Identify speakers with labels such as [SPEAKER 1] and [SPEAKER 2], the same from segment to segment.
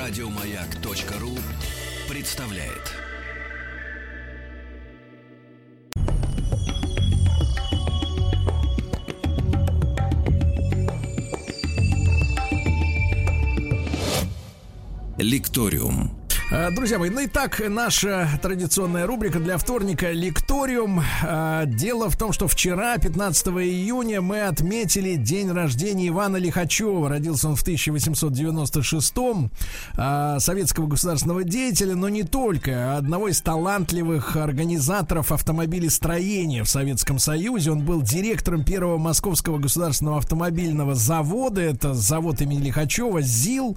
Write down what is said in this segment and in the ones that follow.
[SPEAKER 1] Радиомаяк.ру представляет. Лекториум.
[SPEAKER 2] Э, друзья мои, ну и так, наша традиционная рубрика для вторника «Лекториум». Э, дело в том, что вчера, 15 июня, мы отметили день рождения Ивана Лихачева. Родился он в 1896-м. Э, советского государственного деятеля, но не только. Одного из талантливых организаторов автомобилестроения в Советском Союзе. Он был директором первого Московского государственного автомобильного завода. Это завод имени Лихачева, ЗИЛ.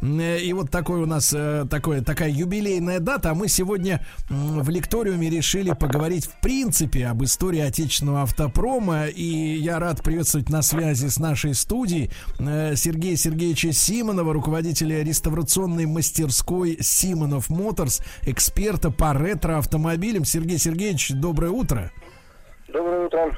[SPEAKER 2] И вот такой у нас такое такая юбилейная дата, а мы сегодня в лекториуме решили поговорить в принципе об истории отечественного автопрома. И я рад приветствовать на связи с нашей студией э, Сергея Сергеевича Симонова, руководителя реставрационной мастерской Симонов Моторс, эксперта по ретро-автомобилям. Сергей Сергеевич, доброе утро.
[SPEAKER 3] Доброе утро.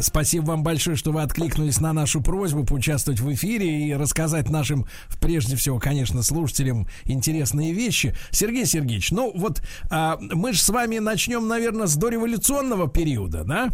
[SPEAKER 2] Спасибо вам большое, что вы откликнулись на нашу просьбу поучаствовать в эфире и рассказать нашим, прежде всего, конечно, слушателям интересные вещи. Сергей Сергеевич, ну вот а, мы же с вами начнем, наверное, с дореволюционного периода, да?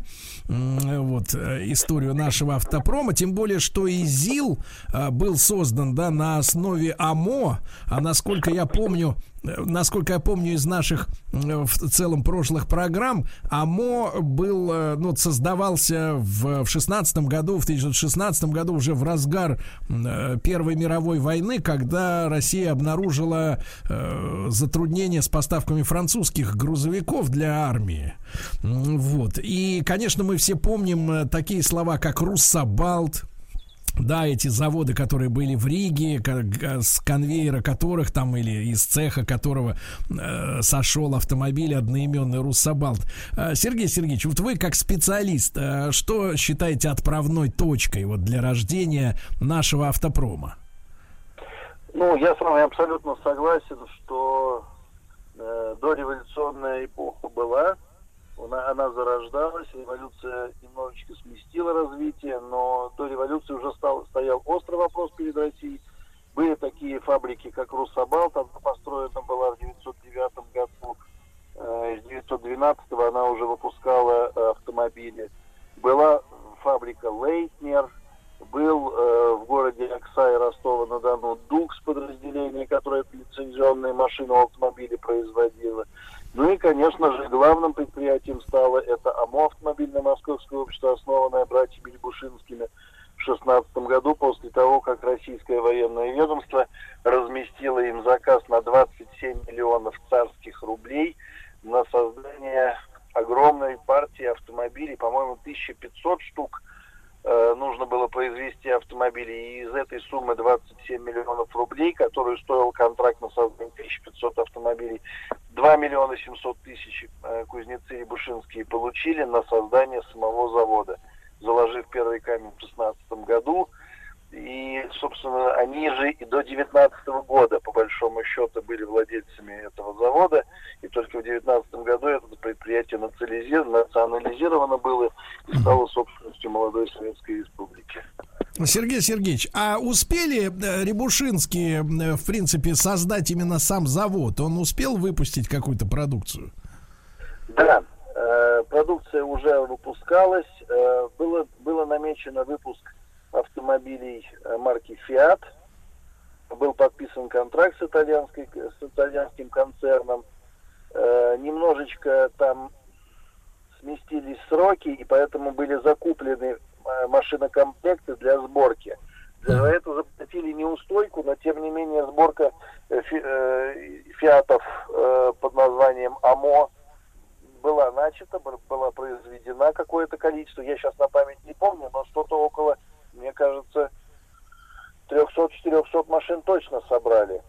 [SPEAKER 2] Вот э, историю нашего автопрома, тем более, что и ЗИЛ а, был создан, да, на основе АМО, а насколько я помню, насколько я помню из наших в целом прошлых программ, АМО был, э, ну, создавался в, в 16 году, в 1916 году уже в разгар э, Первой мировой войны, когда Россия обнаружила э, затруднения с поставками французских грузовиков для армии. Вот. И, конечно, мы все помним э, такие слова, как «Руссобалт», да, эти заводы, которые были в Риге, с конвейера которых там или из цеха которого э, сошел автомобиль одноименный Руссобалт. Э, Сергей Сергеевич, вот вы как специалист, э, что считаете отправной точкой вот для рождения нашего автопрома?
[SPEAKER 3] Ну, я с вами абсолютно согласен, что э, дореволюционная эпоха была, она, она зарождалась, революция немножечко сместила развитие, но до революции уже стал, стоял острый вопрос перед Россией. Были такие фабрики, как Руссобалт, она построена была в 909 году, э, с 912 она уже выпускала э, автомобили. Была фабрика Лейтнер, был э, в городе Оксай Ростова-на-Дону Дукс подразделение, которое лицензионные машины автомобили производило. Ну и, конечно же, главным предприятием стало это АМО, автомобильное московское общество, основанное братьями Лягушинскими в 16 году, после того, как российское военное ведомство разместило им заказ на 27 миллионов царских рублей на создание огромной партии автомобилей, по-моему, 1500 штук нужно было произвести автомобили. И из этой суммы 27 миллионов рублей, которую стоил контракт на создание 1500 автомобилей, 2 миллиона 700 тысяч э, кузнецы Рябушинские получили на создание самого завода, заложив первый камень в 2016 году. И, собственно, они же и до 2019 года, по большому счету, были владельцами этого завода. И только в 2019 году это предприятие национализировано было и стало собственностью молодой Советской Республики.
[SPEAKER 2] Сергей Сергеевич, а успели э, Рябушинские, э, в принципе, создать именно сам завод? Он успел выпустить какую-то продукцию?
[SPEAKER 3] Да, э, продукция уже выпускалась. Было, было намечено выпуск автомобилей э, марки Fiat. Был подписан контракт с, итальянской, с итальянским концерном. Э, немножечко там сместились сроки, и поэтому были закуплены Э, машинокомплекты для сборки. За это заплатили неустойку, но тем не менее сборка э, э, фиатов под названием АМО была начата, была произведена какое-то количество, я сейчас на память не помню, но что-то около, мне кажется, 300-400 машин точно собрали.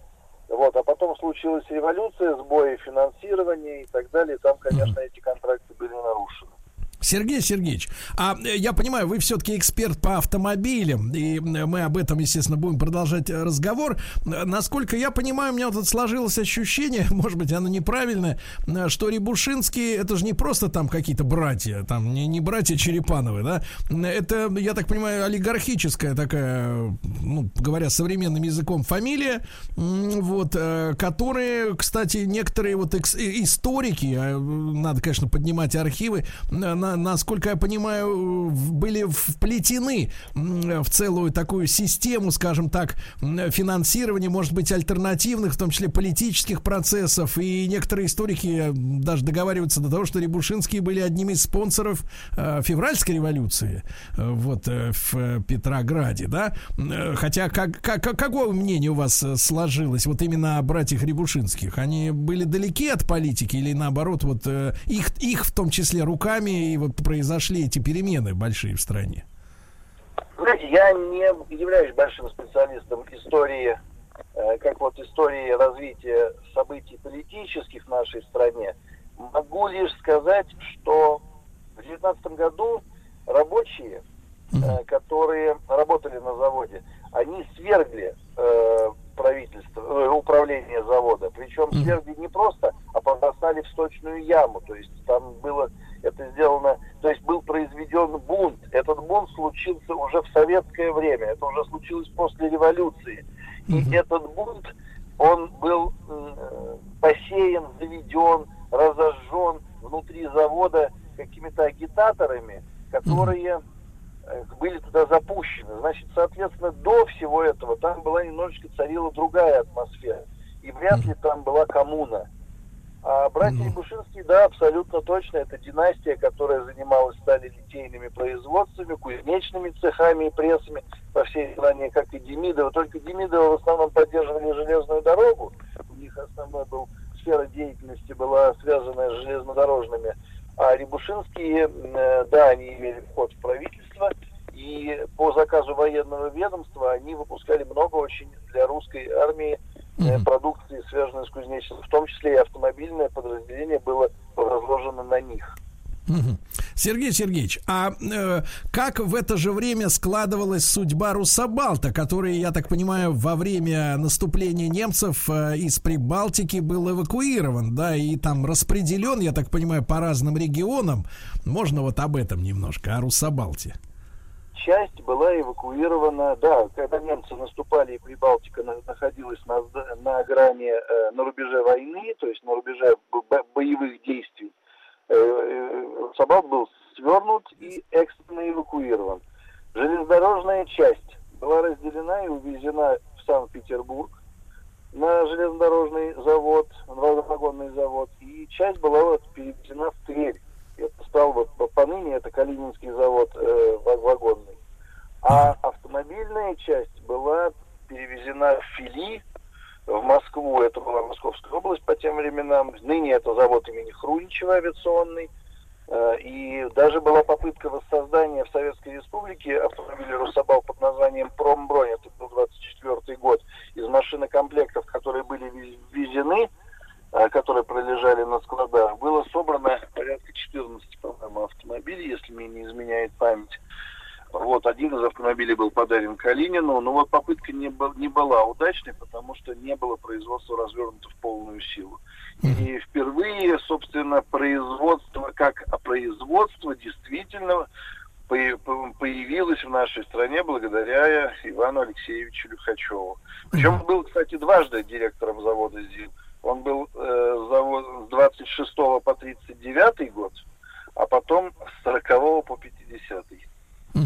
[SPEAKER 3] Вот, а потом случилась революция, сбои финансирования и так далее, и там, конечно, эти контракты были нарушены.
[SPEAKER 2] Сергей Сергеевич, а э, я понимаю, вы все-таки эксперт по автомобилям, и мы об этом, естественно, будем продолжать э, разговор. Насколько я понимаю, у меня вот тут сложилось ощущение, может быть, оно неправильное, э, что Рябушинские, это же не просто там какие-то братья, там не, не братья Черепановы, да, это, я так понимаю, олигархическая такая, ну, говоря современным языком, фамилия, вот, которые, кстати, некоторые вот историки, а, надо, конечно, поднимать архивы, на насколько я понимаю, были вплетены в целую такую систему, скажем так, финансирования, может быть, альтернативных, в том числе политических процессов. И некоторые историки даже договариваются до того, что Рябушинские были одними из спонсоров э, февральской революции э, вот э, в Петрограде, да? Хотя как, как, какое мнение у вас сложилось вот именно о братьях Рябушинских? Они были далеки от политики или наоборот вот их, их в том числе руками и произошли эти перемены большие в стране?
[SPEAKER 3] Знаете, я не являюсь большим специалистом истории, э, как вот истории развития событий политических в нашей стране. Могу лишь сказать, что в 2019 году рабочие, э, которые работали на заводе, они свергли э, правительство, э, управление завода. Причем свергли не просто, а побросали в сточную яму. То есть там было это сделано, то есть был произведен бунт. Этот бунт случился уже в советское время, это уже случилось после революции. И mm-hmm. этот бунт, он был э, посеян, заведен, разожжен внутри завода какими-то агитаторами, которые э, были туда запущены. Значит, соответственно, до всего этого там была немножечко царила другая атмосфера. И вряд ли там была коммуна. А братья Ябушинские, да, абсолютно точно, это династия, которая занималась стали литейными производствами, кузнечными цехами и прессами по всей стране, как и Демидова. Только Демидова в основном поддерживали железную дорогу. У них основной был сфера деятельности была связанная с железнодорожными. А Рябушинские, э, да, они имели вход в правительство, и по заказу военного ведомства они выпускали много очень для русской армии mm-hmm. продукции, связанной с кузнечным, в том числе и автомобильное подразделение было разложено на них.
[SPEAKER 2] Сергей Сергеевич, а э, как в это же время складывалась судьба Русабалта, который, я так понимаю, во время наступления немцев э, из Прибалтики был эвакуирован, да, и там распределен, я так понимаю, по разным регионам. Можно вот об этом немножко, о Русабалте?
[SPEAKER 3] Часть была эвакуирована, да, когда немцы наступали, и Прибалтика находилась на, на грани, э, на рубеже войны, то есть на рубеже боевых действий, э, э, Сабат был свернут и экстренно эвакуирован. Железнодорожная часть была разделена и увезена в Санкт-Петербург на железнодорожный завод, вагонный завод, и часть была вот перевезена в Тверь это стал вот поныне это Калининский завод э, вагонный. А автомобильная часть была перевезена в Фили, в Москву. Это была Московская область по тем временам. Ныне это завод имени Хруничева авиационный. Э, и даже была попытка воссоздания в Советской Республике автомобиля Русабал под названием «Промбронь», это был 24 год, из машинокомплектов, которые были ввезены а, которые пролежали на складах, было собрано порядка 14, по-моему, автомобилей, если мне не изменяет память. Вот, один из автомобилей был Калинину, но вот попытка не, не была удачной, потому что не было производства развернуто в полную силу. И впервые, собственно, производство, как производство действительно появилось в нашей стране благодаря Ивану Алексеевичу Люхачеву. Причем был, кстати, дважды директором завода ЗИЛ. Он был э, с 26 по 39 год, а потом с 40 по 50.
[SPEAKER 2] А,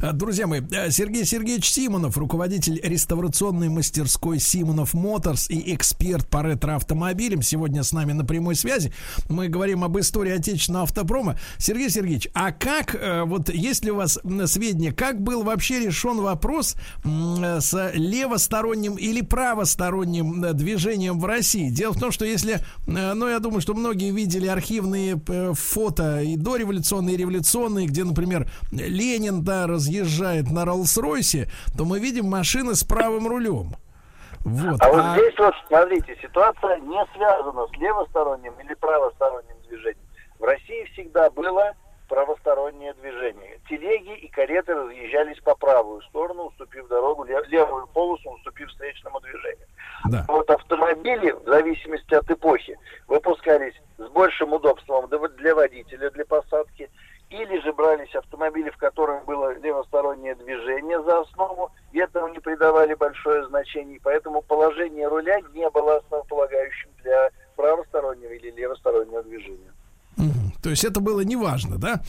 [SPEAKER 2] друзья мои, э, Сергей Сергеевич Симонов, руководитель реставрационной мастерской Симонов Моторс и эксперт по ретроавтомобилям, сегодня с нами на прямой связи. Мы говорим об истории отечественного автопрома. Сергей Сергеевич, а как, э, вот есть ли у вас сведения, как был вообще решен вопрос с левосторонним или правосторонним э, движением в России? Дело в том, что если, ну, я думаю, что многие видели архивные фото и дореволюционные, и революционные, где, например, Ленин, да, разъезжает на Роллс-Ройсе, то мы видим машины с правым рулем.
[SPEAKER 3] Вот. А, а вот здесь вот, смотрите, ситуация не связана с левосторонним или правосторонним движением. В России всегда было правостороннее движение. Телеги и кареты разъезжались по правую сторону, уступив дорогу, левую полосу, уступив встречному движению. Да. Вот автомобили, в зависимости от эпохи, выпускались с большим удобством для водителя, для посадки, или же брались автомобили, в которых было левостороннее движение за основу, и этому не придавали большое значение, поэтому положение руля не было основополагающим для правостороннего или левостороннего движения.
[SPEAKER 2] То есть это было неважно, да?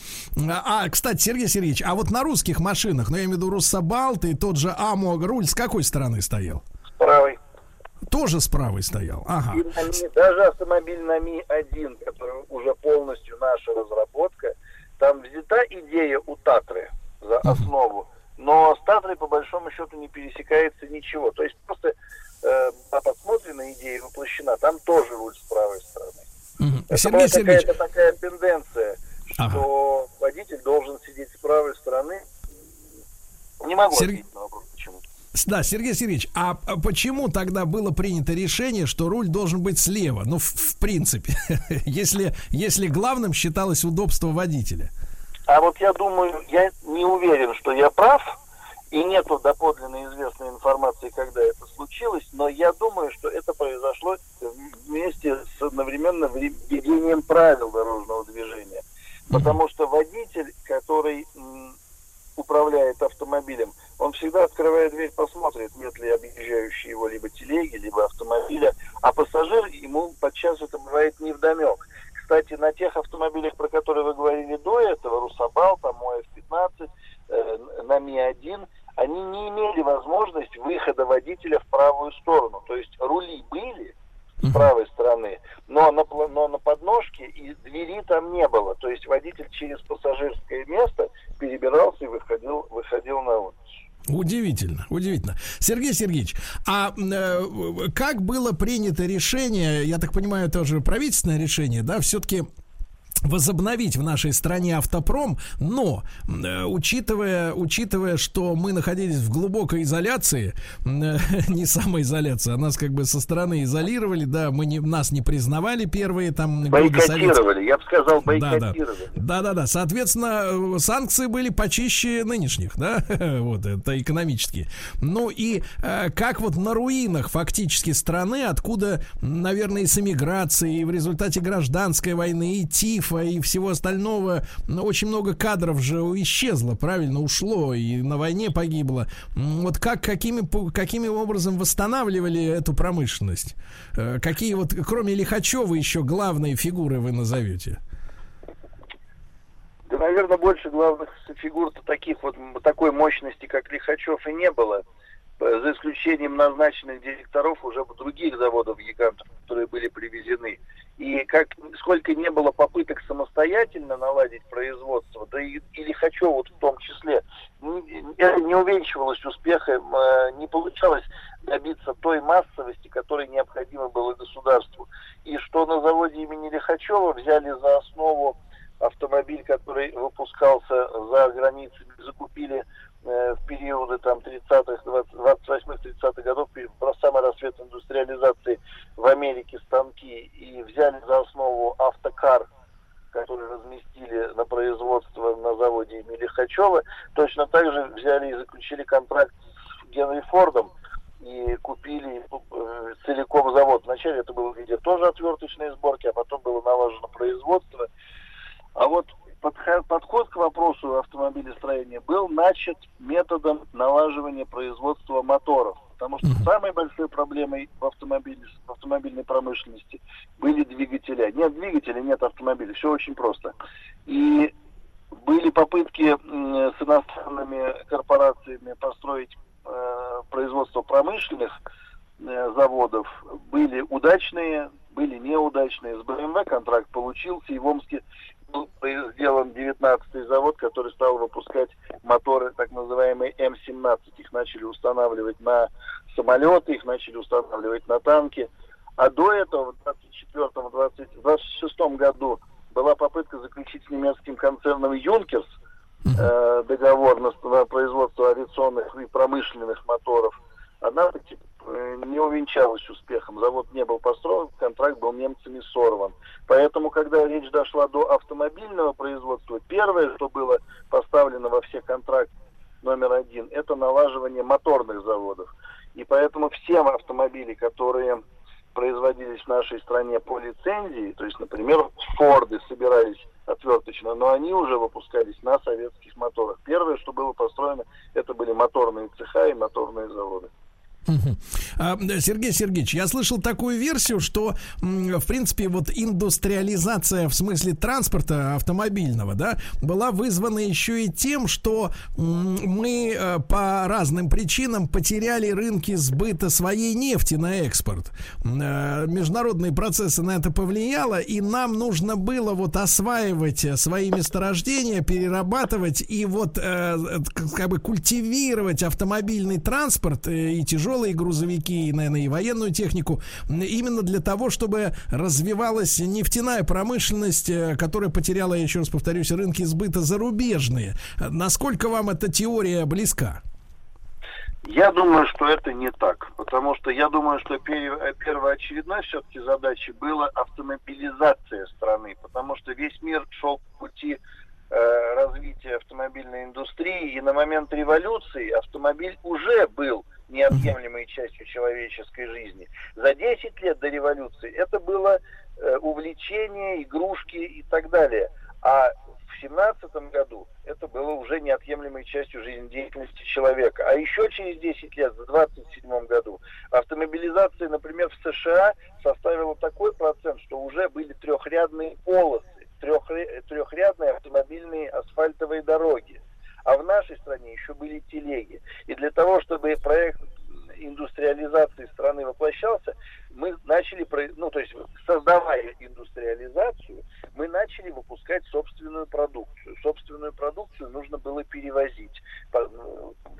[SPEAKER 2] А, кстати, Сергей Сергеевич, а вот на русских машинах, ну я имею в виду Руссобалт и тот же Амо руль с какой стороны стоял?
[SPEAKER 3] С правой.
[SPEAKER 2] Тоже с правой стоял, ага. И
[SPEAKER 3] на Ми, даже автомобиль на Ми-1, который уже полностью наша разработка, там взята идея у Татры за основу, но с Татрой по большому счету не пересекается ничего. То есть просто э, посмотрена идея воплощена, там тоже руль с правой стороны. Угу. Это Сергей Сергеевич... какая-то такая тенденция, что ага. водитель должен сидеть с правой стороны. Не могу Сергей... ответить на вопрос, почему.
[SPEAKER 2] Да, Сергей Сергеевич, а почему тогда было принято решение, что руль должен быть слева? Ну, в, в принципе, если, если главным считалось удобство водителя.
[SPEAKER 3] А вот я думаю, я не уверен, что я прав, и нету доподлинно известной информации, когда это случилось, но я думаю, что это произошло вместе с одновременно введением правил дорожного движения. Потому что водитель, который управляет автомобилем, всегда открывает дверь, посмотрит, нет ли объезжающей его либо телеги, либо автомобиля, а пассажир, ему подчас это бывает невдомек. Кстати, на тех автомобилях, про которые вы говорили до этого, Русабал, там ОФ-15, э, на Ми-1, они не имели возможность выхода водителя в правую сторону. То есть рули были с правой стороны, но на, но на подножке и двери там не было. То есть водитель через пассажирское место перебирался и выходил, выходил на улицу.
[SPEAKER 2] Удивительно, удивительно. Сергей Сергеевич, а э, как было принято решение, я так понимаю, это уже правительственное решение, да, все-таки возобновить в нашей стране автопром, но э, учитывая, учитывая, что мы находились в глубокой изоляции, э, не самоизоляция, а нас как бы со стороны изолировали, да, мы не, нас не признавали первые там
[SPEAKER 3] бойкотировали, я бы сказал бойкотировали.
[SPEAKER 2] Да, да, да, да, соответственно, санкции были почище нынешних, да, вот это экономические. Ну и э, как вот на руинах фактически страны, откуда, наверное, и с эмиграцией, и в результате гражданской войны, и ТИФ, Киева и всего остального, очень много кадров же исчезло, правильно, ушло и на войне погибло. Вот как, какими, какими образом восстанавливали эту промышленность? Э, какие вот, кроме Лихачева, еще главные фигуры вы назовете?
[SPEAKER 3] Да, наверное, больше главных фигур-то таких вот, такой мощности, как Лихачев, и не было за исключением назначенных директоров уже других заводов-гигантов, которые были привезены. И как сколько не было попыток самостоятельно наладить производство, да и, хочу вот в том числе, не, не увенчивалось успехом, э, не получалось добиться той массовости, которой необходимо было государству. И что на заводе имени Лихачева взяли за основу автомобиль, который выпускался за границами, закупили в периоды там 30-х, 28-30-х годов, про самый рассвет индустриализации в Америке станки и взяли за основу автокар, который разместили на производство на заводе имени Хачева, точно так же взяли и заключили контракт с Генри Фордом и купили э, целиком завод. Вначале это было где тоже отверточные сборки, а потом было налажено производство. А вот подход к вопросу автомобилестроения был начат методом налаживания производства моторов. Потому что самой большой проблемой в, автомобиле, в автомобильной промышленности были двигателя. Нет двигателя, нет автомобиля. Все очень просто. И были попытки с иностранными корпорациями построить э, производство промышленных э, заводов. Были удачные, были неудачные. С БМВ контракт получился, и в Омске 19-й завод, который стал выпускать моторы, так называемые М-17. Их начали устанавливать на самолеты, их начали устанавливать на танки. А до этого, в 24-26 году, была попытка заключить с немецким концерном Юнкерс э, договор на, на производство авиационных и промышленных моторов. Однако э, не, увенчалась успехом. Завод не был построен, контракт был немцами сорван. Поэтому, когда речь дошла до автомобильного первое, что было поставлено во все контракты номер один, это налаживание моторных заводов. И поэтому все автомобили, которые производились в нашей стране по лицензии, то есть, например, Форды собирались отверточно, но они уже выпускались на советских моторах. Первое, что было построено, это были моторные цеха и моторные заводы.
[SPEAKER 2] А, Сергей Сергеевич, я слышал такую версию, что, в принципе, вот индустриализация в смысле транспорта автомобильного, да, была вызвана еще и тем, что мы э, по разным причинам потеряли рынки сбыта своей нефти на экспорт. Э, международные процессы на это повлияло, и нам нужно было вот осваивать свои месторождения, перерабатывать и вот э, как бы культивировать автомобильный транспорт и тяжелый тяжелые грузовики, и, наверное, и военную технику, именно для того, чтобы развивалась нефтяная промышленность, э, которая потеряла, я еще раз повторюсь, рынки сбыта зарубежные. Насколько вам эта теория близка?
[SPEAKER 3] Я думаю, что это не так, потому что я думаю, что первоочередной все-таки задачей была автомобилизация страны, потому что весь мир шел по пути э, развития автомобильной индустрии, и на момент революции автомобиль уже был неотъемлемой частью человеческой жизни. За 10 лет до революции это было э, увлечение, игрушки и так далее. А в 17 году это было уже неотъемлемой частью жизнедеятельности человека. А еще через 10 лет, в 27 году, автомобилизация, например, в США составила такой процент, что уже были трехрядные полосы, трехрядные автомобильные асфальтовые дороги а в нашей стране еще были телеги. И для того, чтобы проект индустриализации страны воплощался, мы начали, ну то есть создавая индустриализацию, мы начали выпускать собственную продукцию. Собственную продукцию нужно было перевозить.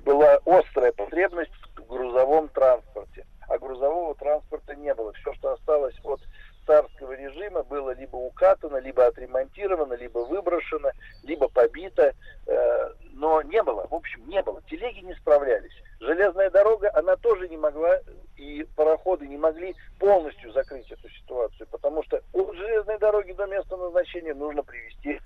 [SPEAKER 3] Была острая потребность в грузовом транспорте, а грузового транспорта не было. Все, что осталось от царского режима было либо укатано, либо отремонтировано, либо выброшено, либо побито, э, но не было, в общем, не было. Телеги не справлялись. Железная дорога, она тоже не могла, и пароходы не могли полностью закрыть эту ситуацию, потому что от железной дороги до места назначения нужно привезти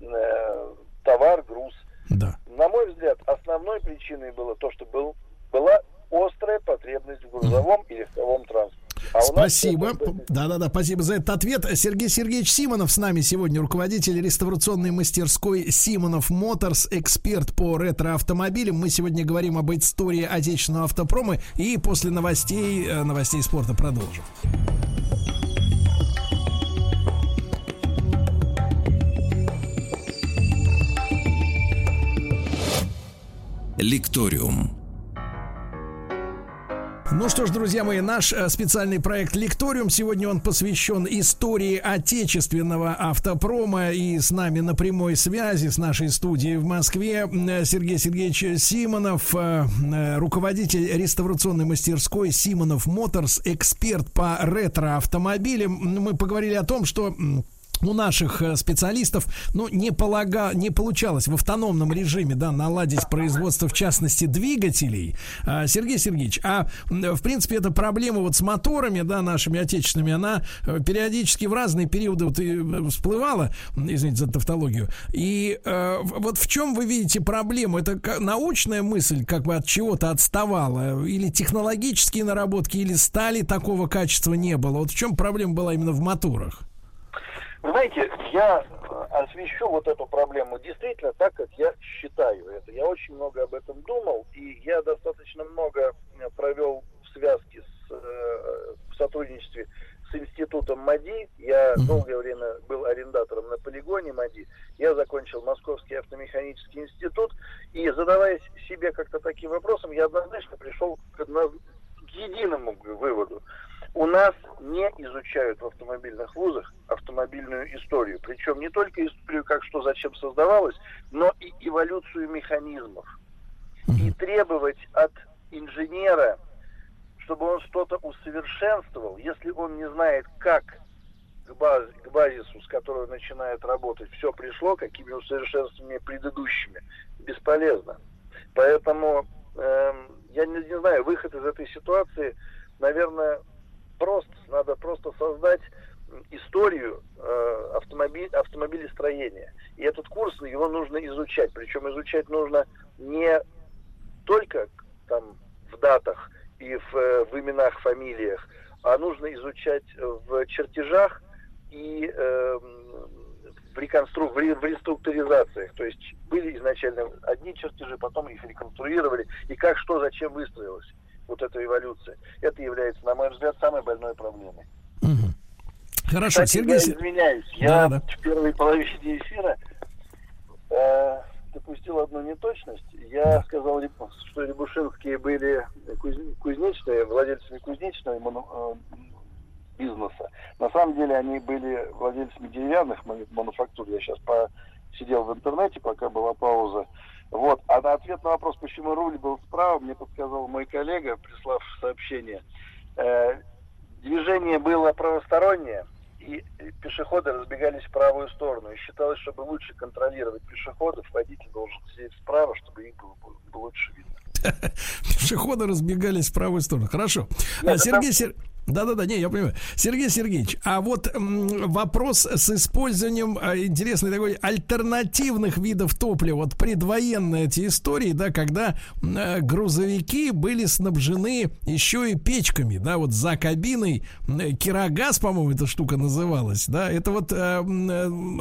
[SPEAKER 3] э, товар, груз. Да. На мой взгляд, основной причиной было то, что был, была острая потребность в грузовом и легковом транспорте.
[SPEAKER 2] А спасибо. Да-да-да, спасибо за этот ответ. Сергей Сергеевич Симонов с нами сегодня, руководитель реставрационной мастерской Симонов Моторс, эксперт по ретро-автомобилям. Мы сегодня говорим об истории отечественного автопрома и после новостей, э, новостей спорта продолжим.
[SPEAKER 1] Лекториум.
[SPEAKER 2] Ну что ж, друзья мои, наш э, специальный проект «Лекториум». Сегодня он посвящен истории отечественного автопрома. И с нами на прямой связи с нашей студией в Москве э, Сергей Сергеевич Симонов, э, руководитель реставрационной мастерской «Симонов Моторс», эксперт по ретро-автомобилям. Мы поговорили о том, что у наших э, специалистов, ну, не, полага, не получалось в автономном режиме, да, наладить производство, в частности, двигателей. А, Сергей Сергеевич, а, в принципе, эта проблема вот с моторами, да, нашими отечественными, она э, периодически в разные периоды вот и э, всплывала, извините за тавтологию. И вот в чем вы видите проблему? Это научная мысль как бы от чего-то отставала? Или технологические наработки, или стали такого качества не было? Вот в чем проблема была именно в моторах?
[SPEAKER 3] Вы знаете, я э, освещу вот эту проблему действительно так, как я считаю это. Я очень много об этом думал, и я достаточно много э, провел в связке с, э, в сотрудничестве с институтом МАДИ. Я долгое время был арендатором на полигоне МАДИ. Я закончил Московский автомеханический институт. И задаваясь себе как-то таким вопросом, я однозначно пришел к, к единому выводу у нас не изучают в автомобильных вузах автомобильную историю. Причем не только историю, как что зачем создавалось, но и эволюцию механизмов. И требовать от инженера, чтобы он что-то усовершенствовал, если он не знает, как к, баз, к базису, с которого начинает работать, все пришло, какими усовершенствованиями предыдущими, бесполезно. Поэтому э, я не, не знаю, выход из этой ситуации – наверное, просто, надо просто создать историю э, автомобиль, автомобилестроения. И этот курс, его нужно изучать. Причем изучать нужно не только там в датах и в, э, в именах, фамилиях, а нужно изучать в чертежах и э, в, реконстру... в реструктуризациях. То есть были изначально одни чертежи, потом их реконструировали, и как, что, зачем выстроилось вот эта эволюция. Это является, на мой взгляд, самой больной проблемой.
[SPEAKER 2] Хорошо,
[SPEAKER 3] Кстати,
[SPEAKER 2] Сергей...
[SPEAKER 3] Я извиняюсь,
[SPEAKER 2] да,
[SPEAKER 3] я
[SPEAKER 2] да.
[SPEAKER 3] в первой половине эфира э, допустил одну неточность. Я сказал, что Рябушинские были кузнечные, владельцами кузнечного мону, э, бизнеса. На самом деле они были владельцами деревянных мануфактур. Я сейчас посидел в интернете, пока была пауза. Вот. А на ответ на вопрос, почему руль был справа, мне подсказал мой коллега, прислав сообщение. Э, движение было правостороннее, и пешеходы разбегались в правую сторону. И считалось, чтобы лучше контролировать пешеходов, водитель должен сидеть справа, чтобы их было, было лучше видно.
[SPEAKER 2] Пешеходы разбегались в правую сторону. Хорошо. Нет, Сергей, Сер... Да-да-да, не, я понимаю. Сергей Сергеевич, а вот м, вопрос с использованием а, интересной такой альтернативных видов топлива. Вот предвоенные эти истории, да, когда а, грузовики были снабжены еще и печками, да, вот за кабиной кирогаз, по-моему, эта штука называлась, да, это вот а,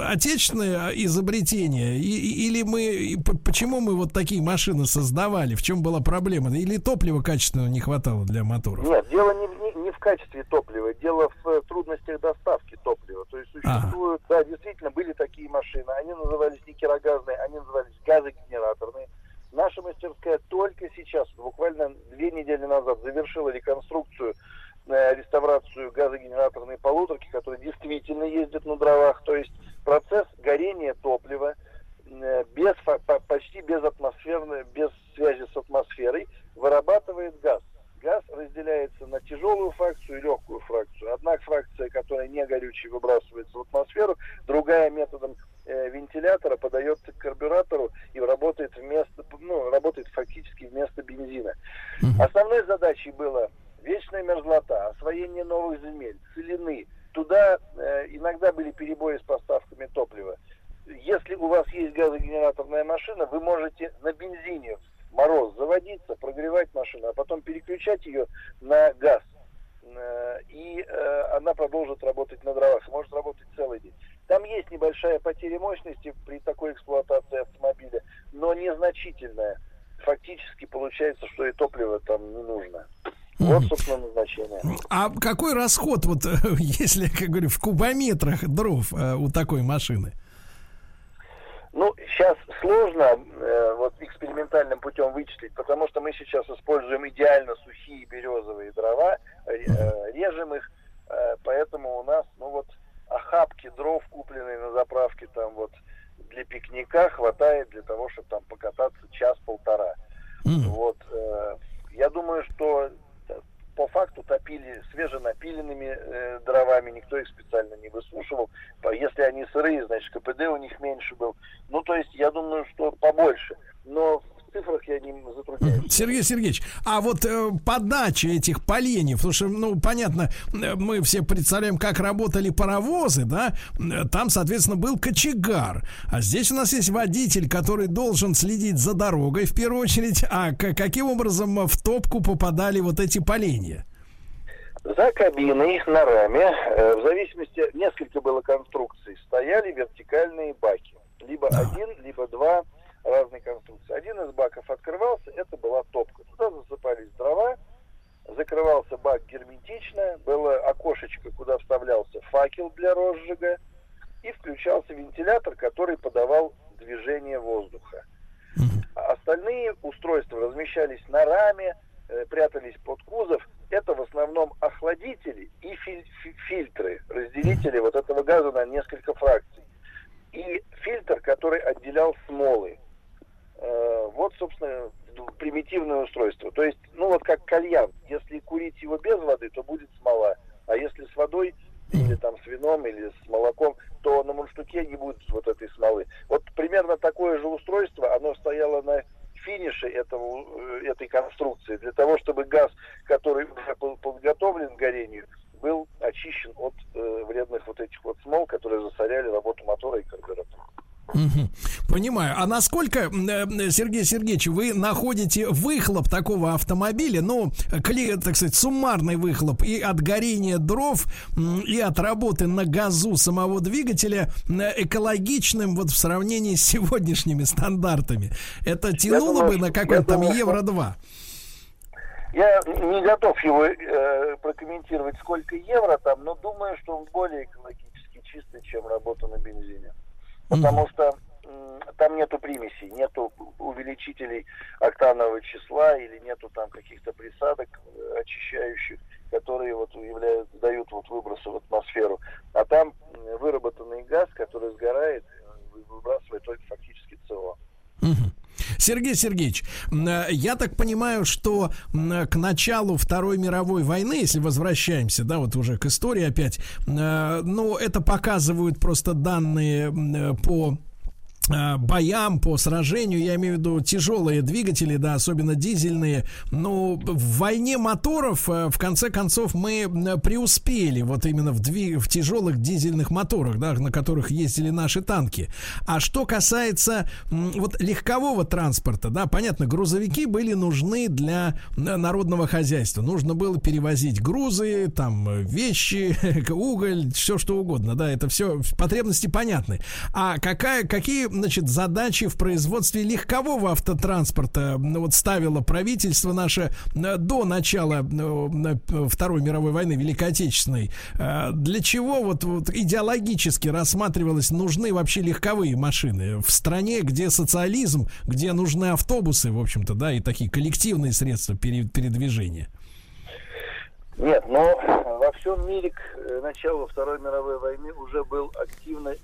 [SPEAKER 2] отечественное изобретение и, или мы, почему мы вот такие машины создавали, в чем была проблема? Или топлива качественного не хватало для моторов?
[SPEAKER 3] Нет, дело не в качестве топлива, дело в э, трудностях доставки топлива. То есть существуют, ага. да, действительно были такие машины, они назывались не кирогазные, они назывались газогенераторные. Наша мастерская только сейчас, буквально две недели назад, завершила реконструкцию, э, реставрацию газогенераторной полуторки, которые действительно ездят на дровах. То есть процесс горения топлива э, без, почти без атмосферной, без связи с атмосферой вырабатывает газ газ разделяется на тяжелую фракцию и легкую фракцию. Одна фракция, которая не горючая, выбрасывается в атмосферу, другая методом э, вентилятора подается к карбюратору и работает вместо, ну, работает фактически вместо бензина. Основной задачей было вечная мерзлота, освоение новых земель, целины. Туда э, иногда были перебои с поставками топлива. Если у вас есть газогенераторная машина, вы можете на бензине мороз заводиться, прогревать машину, а потом переключать ее на газ. Э, и э, она продолжит работать на дровах, может работать целый день. Там есть небольшая потеря мощности при такой эксплуатации автомобиля, но незначительная. Фактически получается, что и топливо там не нужно. Вот, собственно, назначение.
[SPEAKER 2] А какой расход, вот если, как говорю, в кубометрах дров э, у такой машины?
[SPEAKER 3] Ну, сейчас сложно э, вот экспериментальным путем вычислить, потому что мы сейчас используем идеально сухие березовые дрова, э, режем их, э, поэтому у нас, ну вот, охапки дров, купленные на заправке, там вот для пикника хватает для того, чтобы там покататься час-полтора. Mm. Вот, э, я думаю, что по факту топили свеженапиленными э, дровами, никто их специально не высушивал. Если они сырые, значит КПД у них меньше был. Ну, то есть, я думаю, что побольше. Но цифрах я не затрудняюсь.
[SPEAKER 2] Сергей Сергеевич, а вот э, подача этих поленьев, потому что, ну, понятно, э, мы все представляем, как работали паровозы, да, э, там, соответственно, был кочегар, а здесь у нас есть водитель, который должен следить за дорогой, в первую очередь, а каким образом в топку попадали вот эти поленья?
[SPEAKER 3] За кабиной на раме, э, в зависимости, несколько было конструкций, стояли вертикальные баки. Либо да. один, либо два разные конструкции. Один из баков открывался, это была топка. Туда засыпались дрова, закрывался бак герметично, было окошечко, куда вставлялся факел для розжига, и включался вентилятор, который подавал движение воздуха. А остальные устройства размещались на раме, э, прятались под кузов. Это в основном охладители и филь- фильтры, разделители вот этого газа на несколько фракций. И фильтр, который отделял смолы. Э, вот, собственно, примитивное устройство. То есть, ну вот как кальян. Если курить его без воды, то будет смола. А если с водой, или там с вином, или с молоком, то на мундштуке не будет вот этой смолы. Вот примерно такое же устройство, оно стояло на финише этого, э, этой конструкции, для того, чтобы газ, который был подготовлен к горению, был очищен от э, вредных вот этих вот смол, которые засоряли работу мотора и карбюратора.
[SPEAKER 2] Угу. Понимаю. Насколько, э, Сергей Сергеевич, вы находите выхлоп такого автомобиля, ну, кли, так сказать, суммарный выхлоп и от горения дров, и от работы на газу самого двигателя экологичным вот в сравнении с сегодняшними стандартами? Это тянуло думаю, бы на какой-то там евро-2?
[SPEAKER 3] Я не готов его э, прокомментировать, сколько евро там, но думаю, что он более экологически чистый, чем работа на бензине потому что там нету примесей, нету увеличителей октанового числа или нету там каких-то присадок э, очищающих, которые вот являют, дают вот выбросы в атмосферу. А там выработанный газ, который сгорает, э, выбрасывает только фактически СО.
[SPEAKER 2] Сергей Сергеевич, э, я так понимаю, что к началу Второй мировой войны, если возвращаемся, да, вот уже к истории опять, ну, это показывают просто данные по Э, боям, по сражению, я имею в виду тяжелые двигатели, да, особенно дизельные. Ну, в войне моторов, э, в конце концов, мы преуспели вот именно в, дви- в тяжелых дизельных моторах, да, на которых ездили наши танки. А что касается вот легкового транспорта, да, понятно, грузовики были нужны для народного хозяйства. Нужно было перевозить грузы, там, вещи, уголь, все что угодно, да, это все потребности понятны. А какая, какие значит, задачи в производстве легкового автотранспорта вот ставило правительство наше э, до начала э, Второй мировой войны, Великой Отечественной. Э, для чего вот, вот идеологически рассматривалось, нужны вообще легковые машины в стране, где социализм, где нужны автобусы, в общем-то, да, и такие коллективные средства передвижения?
[SPEAKER 3] Нет, но во всем мире к началу Второй мировой войны уже был активно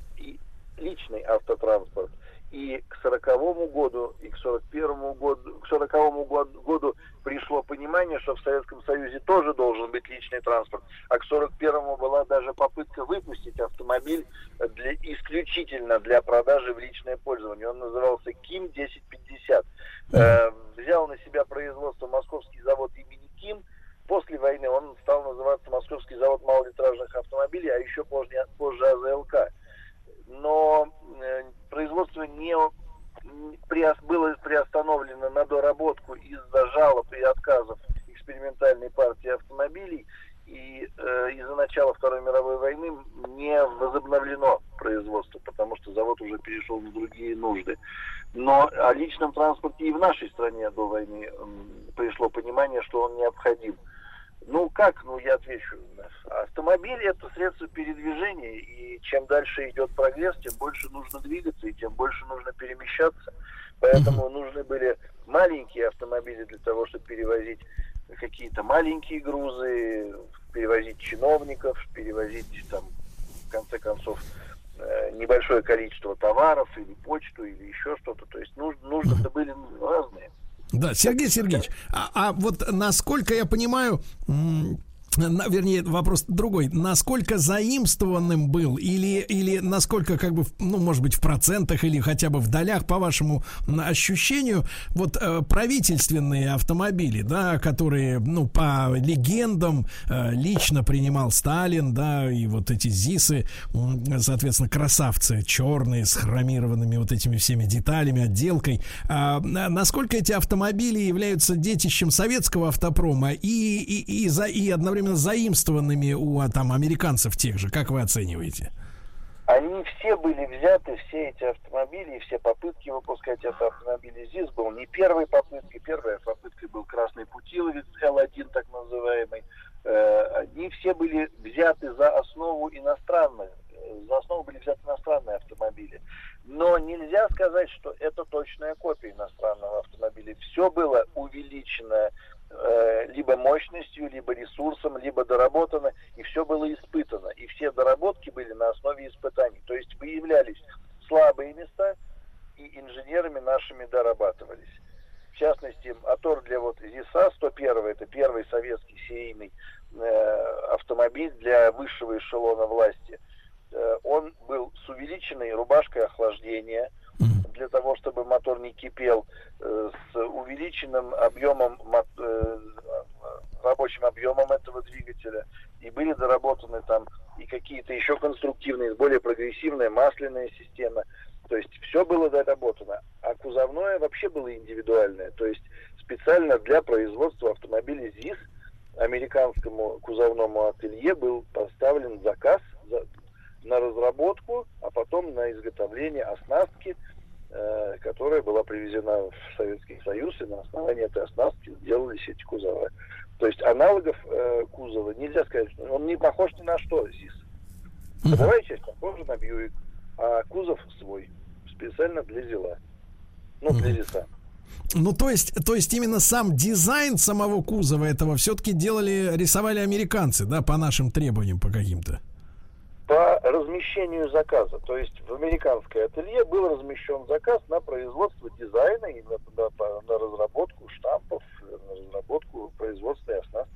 [SPEAKER 3] личный автотранспорт. И к сороковому году, и к сорок первому году, к сороковому году пришло понимание, что в Советском Союзе тоже должен быть личный транспорт. А к сорок первому была даже попытка выпустить автомобиль для, исключительно для продажи в личное пользование. Он назывался КИМ 1050. Э, взял на себя производство московский завод имени КИМ. После войны он стал называться Московский завод малолитражных автомобилей, а еще позже, позже АЗЛК но э, производство не было приостановлено на доработку из-за жалоб и отказов экспериментальной партии автомобилей, и э, из-за начала Второй мировой войны не возобновлено производство, потому что завод уже перешел на другие нужды. Но о личном транспорте и в нашей стране до войны пришло понимание, что он необходим. Ну как, ну я отвечу. Автомобиль это средство передвижения, и чем дальше идет прогресс, тем больше нужно двигаться, и тем больше нужно перемещаться. Поэтому нужны были маленькие автомобили для того, чтобы перевозить какие-то маленькие грузы, перевозить чиновников, перевозить там, в конце концов, э, небольшое количество товаров или почту или еще что-то. То есть нужно, нужно были разные.
[SPEAKER 2] Да, Сергей Сергеевич, а, а вот насколько я понимаю, вернее, вопрос другой. Насколько заимствованным был или, или насколько, как бы, ну, может быть, в процентах или хотя бы в долях, по вашему ощущению, вот э, правительственные автомобили, да, которые, ну, по легендам э, лично принимал Сталин, да, и вот эти ЗИСы, соответственно, красавцы черные с хромированными вот этими всеми деталями, отделкой. Э, насколько эти автомобили являются детищем советского автопрома и, и, и, за, и одновременно одновременно заимствованными у а, там американцев тех же. Как вы оцениваете?
[SPEAKER 3] Они все были взяты, все эти автомобили, все попытки выпускать эти автомобили. ЗИС был не первой попыткой. Первая попытка был красный путиловец Л-1, так называемый. Э, они все были взяты за основу иностранных, э, за основу были взяты иностранные автомобили. Но нельзя сказать, что это точная копия иностранного автомобиля. Все было увеличено Э, либо мощностью, либо ресурсом, либо доработано, и все было испытано. И все доработки были на основе испытаний. То есть выявлялись слабые места, и инженерами нашими дорабатывались. В частности, мотор для вот ЗИСа 101, это первый советский серийный э, автомобиль для высшего эшелона власти. Э, он был с увеличенной рубашкой охлаждения, для того, чтобы мотор не кипел, э, с увеличенным объемом, э, рабочим объемом этого двигателя. И были доработаны там и какие-то еще конструктивные, более прогрессивные масляные системы. То есть все было доработано. А кузовное вообще было индивидуальное. То есть специально для производства автомобилей ЗИС американскому кузовному ателье был поставлен заказ на разработку, а потом на изготовление оснастки, которая была привезена в Советский Союз, и на основании этой оснастки сделались эти кузова. То есть аналогов э, кузова нельзя сказать, он не похож ни на что ЗИС. Ходовая часть похожа на Бьюик, а кузов свой, специально для ЗИЛа. Ну, для ЗИСа.
[SPEAKER 2] Ну, то есть, то есть именно сам дизайн самого кузова этого все-таки делали, рисовали американцы, да, по нашим требованиям, по каким-то?
[SPEAKER 3] Размещению заказа. То есть в американское ателье был размещен заказ на производство дизайна и на, на, на разработку штампов, на разработку производственной оснастки.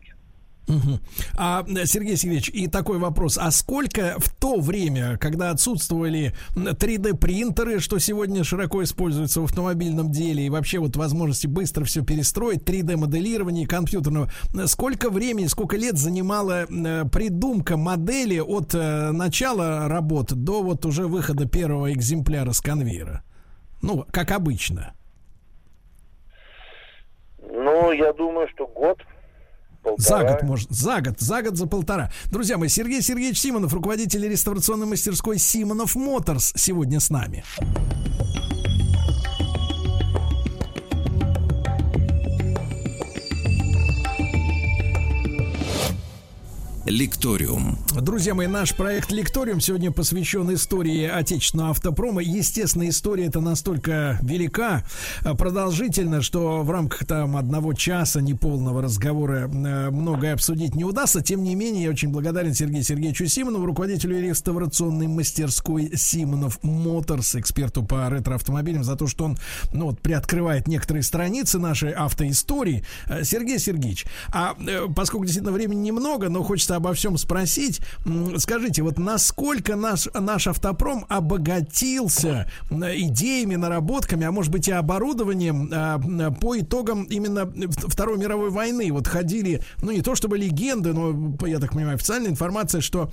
[SPEAKER 2] Угу. А, Сергей Сергеевич, и такой вопрос. А сколько в то время, когда отсутствовали 3D-принтеры, что сегодня широко используются в автомобильном деле, и вообще вот возможности быстро все перестроить, 3D-моделирование компьютерного, сколько времени, сколько лет занимала э, придумка модели от э, начала работ до вот уже выхода первого экземпляра с конвейера? Ну, как обычно.
[SPEAKER 3] Ну, я думаю, что год
[SPEAKER 2] полтора. За год, может, за год, за год, за полтора. Друзья мои, Сергей Сергеевич Симонов, руководитель реставрационной мастерской Симонов Моторс, сегодня с нами.
[SPEAKER 1] Лекториум.
[SPEAKER 2] Друзья мои, наш проект Лекториум сегодня посвящен истории отечественного автопрома. Естественно, история это настолько велика, продолжительна, что в рамках там одного часа неполного разговора э, многое обсудить не удастся. Тем не менее, я очень благодарен Сергею Сергеевичу Симонову, руководителю реставрационной мастерской Симонов Моторс, эксперту по ретро-автомобилям, за то, что он ну, вот, приоткрывает некоторые страницы нашей автоистории. Э, Сергей Сергеевич, а э, поскольку действительно времени немного, но хочется обо всем спросить. Скажите, вот насколько наш, наш автопром обогатился идеями, наработками, а может быть и оборудованием а, по итогам именно Второй мировой войны? Вот ходили, ну не то чтобы легенды, но, я так понимаю, официальная информация, что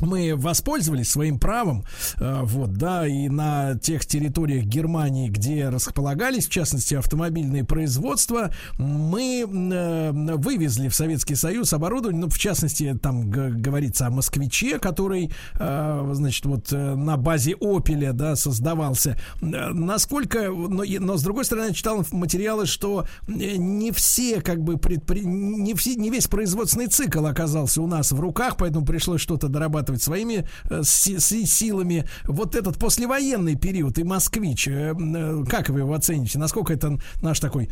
[SPEAKER 2] мы воспользовались своим правом, э, вот, да, и на тех территориях Германии, где располагались, в частности, автомобильные производства, мы э, вывезли в Советский Союз оборудование, ну, в частности, там говорится о москвиче, который, э, значит, вот на базе Опеля, да, создавался. Насколько, но, но с другой стороны, я читал материалы, что не все, как бы, предпри... не, все, не весь производственный цикл оказался у нас в руках, поэтому пришлось что-то дорабатывать зарабатывать своими э, силами. Вот этот послевоенный период и москвич, э, э, как вы его оцените? Насколько это наш такой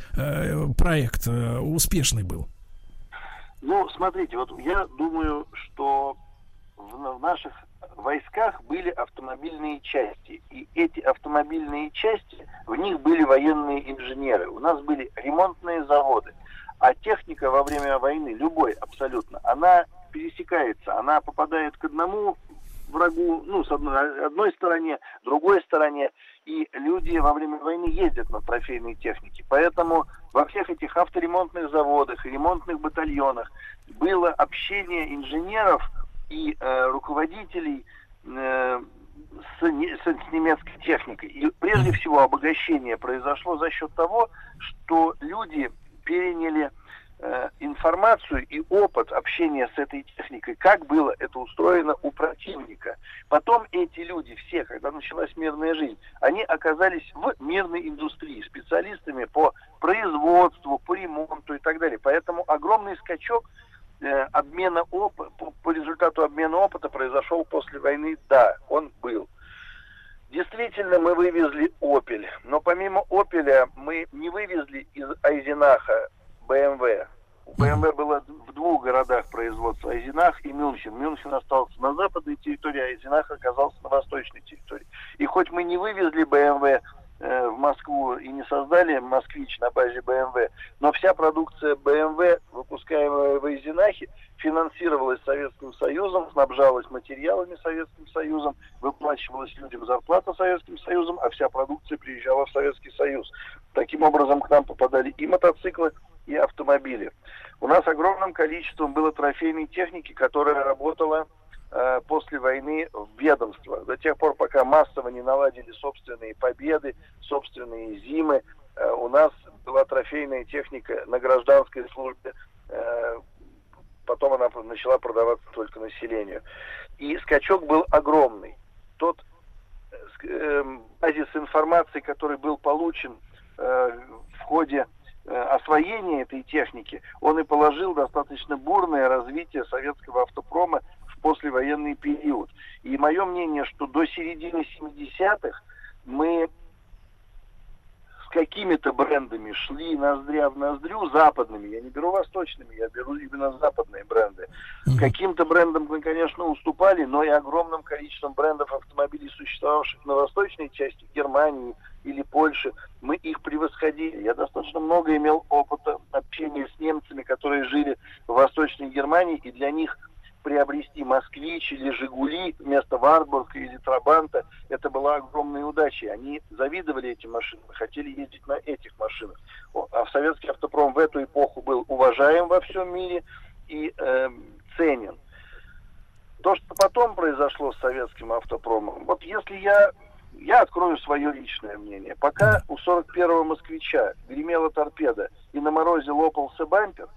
[SPEAKER 2] проект успешный был?
[SPEAKER 3] Ну, смотрите, вот я думаю, что в наших войсках были автомобильные части. И эти автомобильные части, в них были военные инженеры. У нас были ремонтные заводы. А техника во время войны, любой абсолютно, она пересекается, она попадает к одному врагу, ну, с одной, одной стороне, другой стороне, и люди во время войны ездят на трофейной технике. Поэтому во всех этих авторемонтных заводах и ремонтных батальонах было общение инженеров и э, руководителей э, с, с, с немецкой техникой. И прежде всего обогащение произошло за счет того, что люди переняли информацию и опыт общения с этой техникой, как было это устроено у противника. Потом эти люди все, когда началась мирная жизнь, они оказались в мирной индустрии, специалистами по производству, по ремонту и так далее. Поэтому огромный скачок э, обмена опыта, по результату обмена опыта произошел после войны, да, он был. Действительно, мы вывезли «Опель», но помимо «Опеля» мы не вывезли из Айзенаха БМВ. У БМВ было в двух городах производства, Айзенах и Мюнхен. Мюнхен остался на западной территории, а Айзенах оказался на восточной территории. И хоть мы не вывезли БМВ э, в Москву и не создали «Москвич» на базе BMW, но вся продукция BMW, выпускаемая в Эйзенахе, финансировалась Советским Союзом, снабжалась материалами Советским Союзом, выплачивалась людям зарплата Советским Союзом, а вся продукция приезжала в Советский Союз. Таким образом, к нам попадали и мотоциклы, и автомобили. У нас огромным количеством было трофейной техники, которая работала э, после войны в ведомствах. До тех пор, пока массово не наладили собственные победы, собственные зимы, э, у нас была трофейная техника на гражданской службе, э, потом она начала продаваться только населению. И скачок был огромный. Тот э, базис информации, который был получен э, в ходе Э, освоения этой техники, он и положил достаточно бурное развитие советского автопрома в послевоенный период. И мое мнение, что до середины 70-х мы с какими-то брендами шли ноздря в ноздрю, западными, я не беру восточными, я беру именно западные бренды. Mm-hmm. Каким-то брендам мы, конечно, уступали, но и огромным количеством брендов автомобилей, существовавших на восточной части Германии, или Польши, мы их превосходили. Я достаточно много имел опыта общения с немцами, которые жили в Восточной Германии, и для них приобрести «Москвич» или «Жигули» вместо «Варбурга» или «Трабанта» это была огромная удача. Они завидовали этим машинам, хотели ездить на этих машинах. А советский автопром в эту эпоху был уважаем во всем мире и э, ценен. То, что потом произошло с советским автопромом, вот если я я открою свое личное мнение. Пока у 41-го москвича гремела торпеда и на морозе лопался бампер,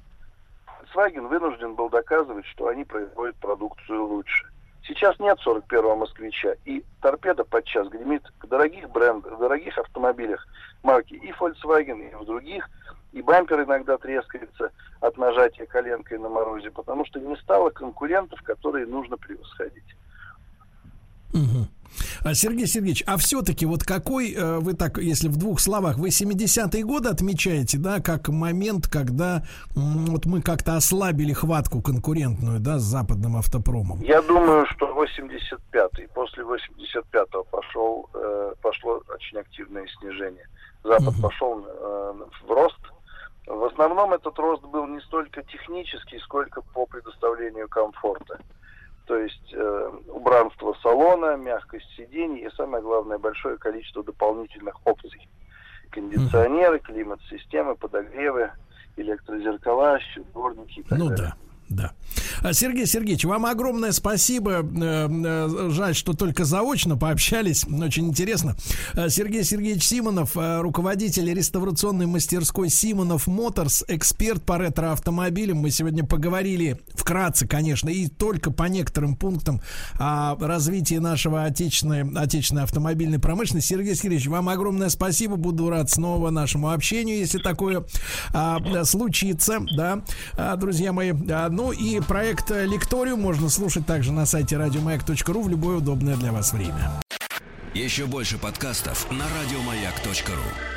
[SPEAKER 3] Volkswagen вынужден был доказывать, что они производят продукцию лучше. Сейчас нет 41-го москвича, и торпеда подчас гремит в дорогих брендах, в дорогих автомобилях марки и Volkswagen, и в других, и бампер иногда трескается от нажатия коленкой на морозе, потому что не стало конкурентов, которые нужно превосходить.
[SPEAKER 2] Угу. А, Сергей Сергеевич, а все-таки вот какой, э, вы так, если в двух словах, вы 70-е годы отмечаете, да, как момент, когда вот мы как-то ослабили хватку конкурентную, да, с западным автопромом?
[SPEAKER 3] Я думаю, что 85-й, после 85-го пошел, э, пошло очень активное снижение. Запад угу. пошел э, в рост. В основном этот рост был не столько технический, сколько по предоставлению комфорта то есть э, убранство салона, мягкость сидений и самое главное большое количество дополнительных опций. Кондиционеры, климат-системы, подогревы, электрозеркала, дворники и так
[SPEAKER 2] ну,
[SPEAKER 3] далее.
[SPEAKER 2] Да. Да. А, Сергей Сергеевич, вам огромное спасибо. Э, э, жаль, что только заочно пообщались. Очень интересно. А, Сергей Сергеевич Симонов, э, руководитель реставрационной мастерской Симонов Моторс, эксперт по ретроавтомобилям. Мы сегодня поговорили вкратце, конечно, и только по некоторым пунктам о развитии нашего отечественной, отечественной автомобильной промышленности. Сергей Сергеевич, вам огромное спасибо. Буду рад снова нашему общению, если такое а, случится. Да, друзья мои. Ну и проект Лекториум можно слушать также на сайте радиомаяк.ру в любое удобное для вас время.
[SPEAKER 1] Еще больше подкастов на радиомаяк.ру